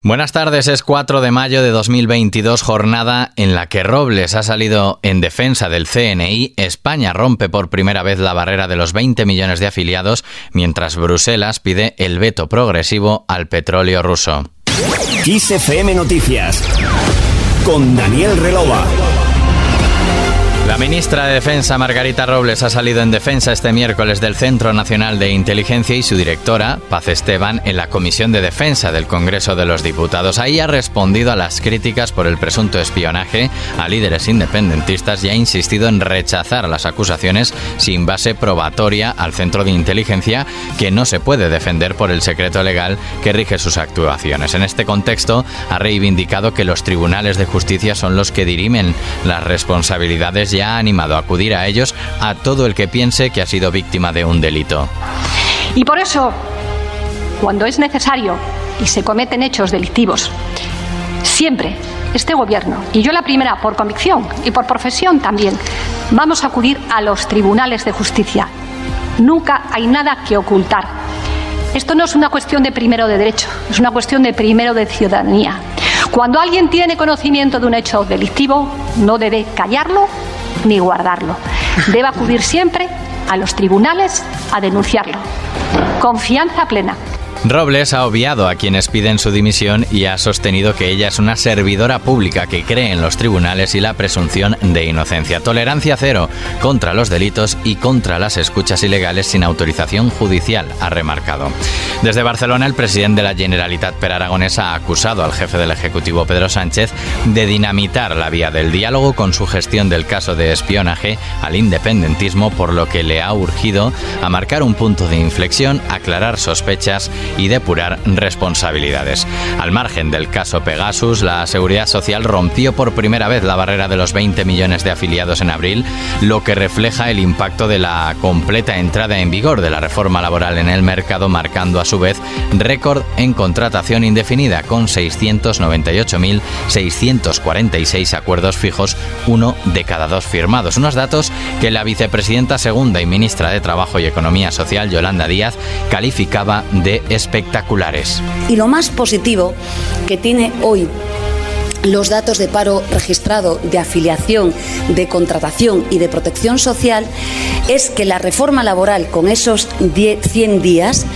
Buenas tardes, es 4 de mayo de 2022, jornada en la que Robles ha salido en defensa del CNI, España rompe por primera vez la barrera de los 20 millones de afiliados, mientras Bruselas pide el veto progresivo al petróleo ruso. Noticias con Daniel Relova. La ministra de Defensa, Margarita Robles, ha salido en defensa este miércoles del Centro Nacional de Inteligencia y su directora, Paz Esteban, en la Comisión de Defensa del Congreso de los Diputados. Ahí ha respondido a las críticas por el presunto espionaje a líderes independentistas y ha insistido en rechazar las acusaciones sin base probatoria al Centro de Inteligencia, que no se puede defender por el secreto legal que rige sus actuaciones. En este contexto, ha reivindicado que los tribunales de justicia son los que dirimen las responsabilidades ha animado a acudir a ellos a todo el que piense que ha sido víctima de un delito. Y por eso, cuando es necesario y se cometen hechos delictivos, siempre este gobierno, y yo la primera por convicción y por profesión también, vamos a acudir a los tribunales de justicia. Nunca hay nada que ocultar. Esto no es una cuestión de primero de derecho, es una cuestión de primero de ciudadanía. Cuando alguien tiene conocimiento de un hecho delictivo, no debe callarlo ni guardarlo. Debe acudir siempre a los tribunales a denunciarlo. Confianza plena. Robles ha obviado a quienes piden su dimisión y ha sostenido que ella es una servidora pública que cree en los tribunales y la presunción de inocencia. Tolerancia cero contra los delitos y contra las escuchas ilegales sin autorización judicial, ha remarcado. Desde Barcelona, el presidente de la Generalitat Per Aragonesa ha acusado al jefe del Ejecutivo Pedro Sánchez de dinamitar la vía del diálogo con su gestión del caso de espionaje al independentismo, por lo que le ha urgido a marcar un punto de inflexión, aclarar sospechas y depurar responsabilidades. Al margen del caso Pegasus, la Seguridad Social rompió por primera vez la barrera de los 20 millones de afiliados en abril, lo que refleja el impacto de la completa entrada en vigor de la reforma laboral en el mercado, marcando a su vez récord en contratación indefinida con 698.646 acuerdos fijos, uno de cada dos firmados. Unos datos que la vicepresidenta segunda y ministra de Trabajo y Economía Social, Yolanda Díaz, calificaba de espectaculares. Y lo más positivo que tiene hoy los datos de paro registrado, de afiliación, de contratación y de protección social es que la reforma laboral con esos 100 días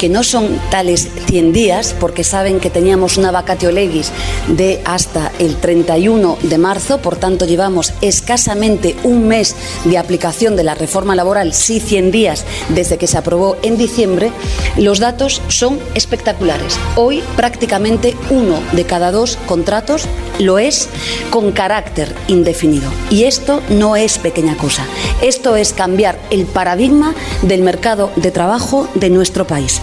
que no son tales 100 días, porque saben que teníamos una vacatio legis de hasta el 31 de marzo, por tanto llevamos escasamente un mes de aplicación de la reforma laboral, sí 100 días desde que se aprobó en diciembre, los datos son espectaculares. Hoy prácticamente uno de cada dos contratos lo es con carácter indefinido. Y esto no es pequeña cosa. Esto es cambiar el paradigma del mercado de trabajo de nuestro país.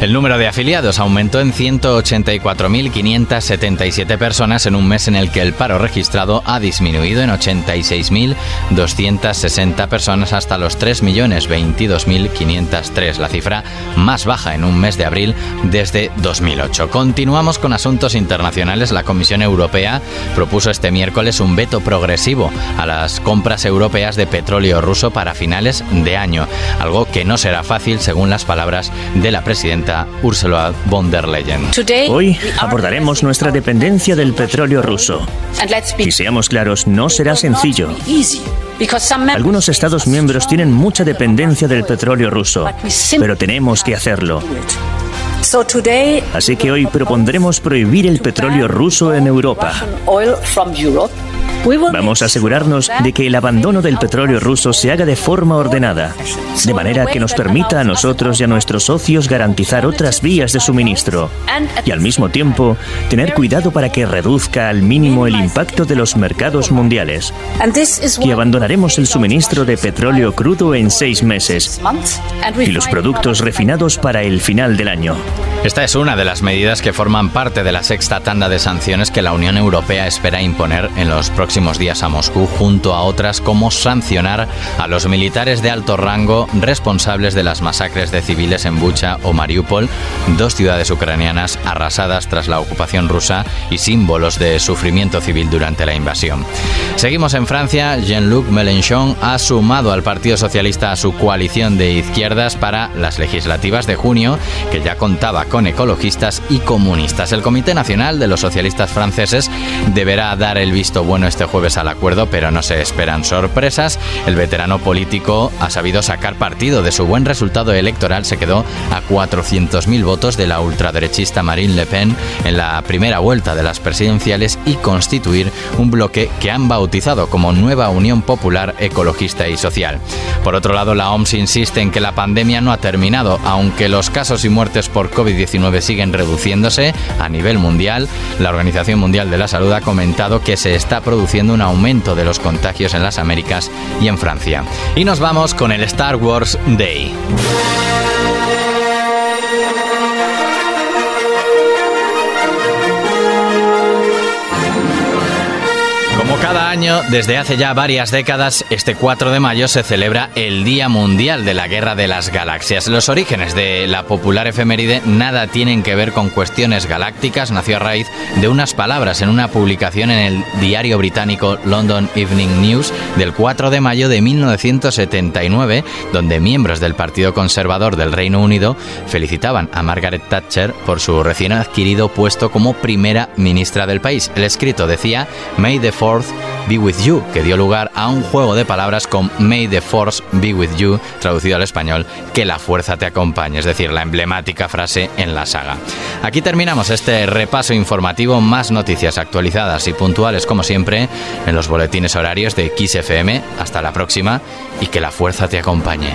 El número de afiliados aumentó en 184.577 personas en un mes en el que el paro registrado ha disminuido en 86.260 personas hasta los 3.022.503, la cifra más baja en un mes de abril desde 2008. Continuamos con asuntos internacionales. La Comisión Europea propuso este miércoles un veto progresivo a las compras europeas de petróleo ruso para finales de año, algo que no será fácil según las palabras de la presidenta Ursula von der Leyen. Hoy abordaremos nuestra dependencia del petróleo ruso. Y seamos claros, no será sencillo. Algunos Estados miembros tienen mucha dependencia del petróleo ruso, pero tenemos que hacerlo. Así que hoy propondremos prohibir el petróleo ruso en Europa. Vamos a asegurarnos de que el abandono del petróleo ruso se haga de forma ordenada, de manera que nos permita a nosotros y a nuestros socios garantizar otras vías de suministro y al mismo tiempo tener cuidado para que reduzca al mínimo el impacto de los mercados mundiales. Y abandonaremos el suministro de petróleo crudo en seis meses y los productos refinados para el final del año. Esta es una de las medidas que forman parte de la sexta tanda de sanciones que la Unión Europea espera imponer en los próximos próximos días a Moscú, junto a otras como sancionar a los militares de alto rango responsables de las masacres de civiles en Bucha o Mariupol, dos ciudades ucranianas arrasadas tras la ocupación rusa y símbolos de sufrimiento civil durante la invasión. Seguimos en Francia. Jean-Luc Mélenchon ha sumado al Partido Socialista a su coalición de izquierdas para las legislativas de junio, que ya contaba con ecologistas y comunistas. El Comité Nacional de los Socialistas Franceses deberá dar el visto bueno este jueves al acuerdo, pero no se esperan sorpresas. El veterano político ha sabido sacar partido de su buen resultado electoral. Se quedó a 400.000 votos de la ultraderechista Marine Le Pen en la primera vuelta de las presidenciales y constituir un bloque que han bautizado como Nueva Unión Popular Ecologista y Social. Por otro lado, la OMS insiste en que la pandemia no ha terminado, aunque los casos y muertes por COVID-19 siguen reduciéndose a nivel mundial. La Organización Mundial de la Salud ha comentado que se está produciendo un aumento de los contagios en las Américas y en Francia. Y nos vamos con el Star Wars Day. Cada año, desde hace ya varias décadas, este 4 de mayo se celebra el Día Mundial de la Guerra de las Galaxias. Los orígenes de la popular efeméride nada tienen que ver con cuestiones galácticas, nació a raíz de unas palabras en una publicación en el diario británico London Evening News del 4 de mayo de 1979, donde miembros del Partido Conservador del Reino Unido felicitaban a Margaret Thatcher por su recién adquirido puesto como primera ministra del país. El escrito decía May the Fourth Be With You, que dio lugar a un juego de palabras con May the Force Be With You, traducido al español, que la fuerza te acompañe, es decir, la emblemática frase en la saga. Aquí terminamos este repaso informativo, más noticias actualizadas y puntuales como siempre en los boletines horarios de XFM. Hasta la próxima y que la fuerza te acompañe.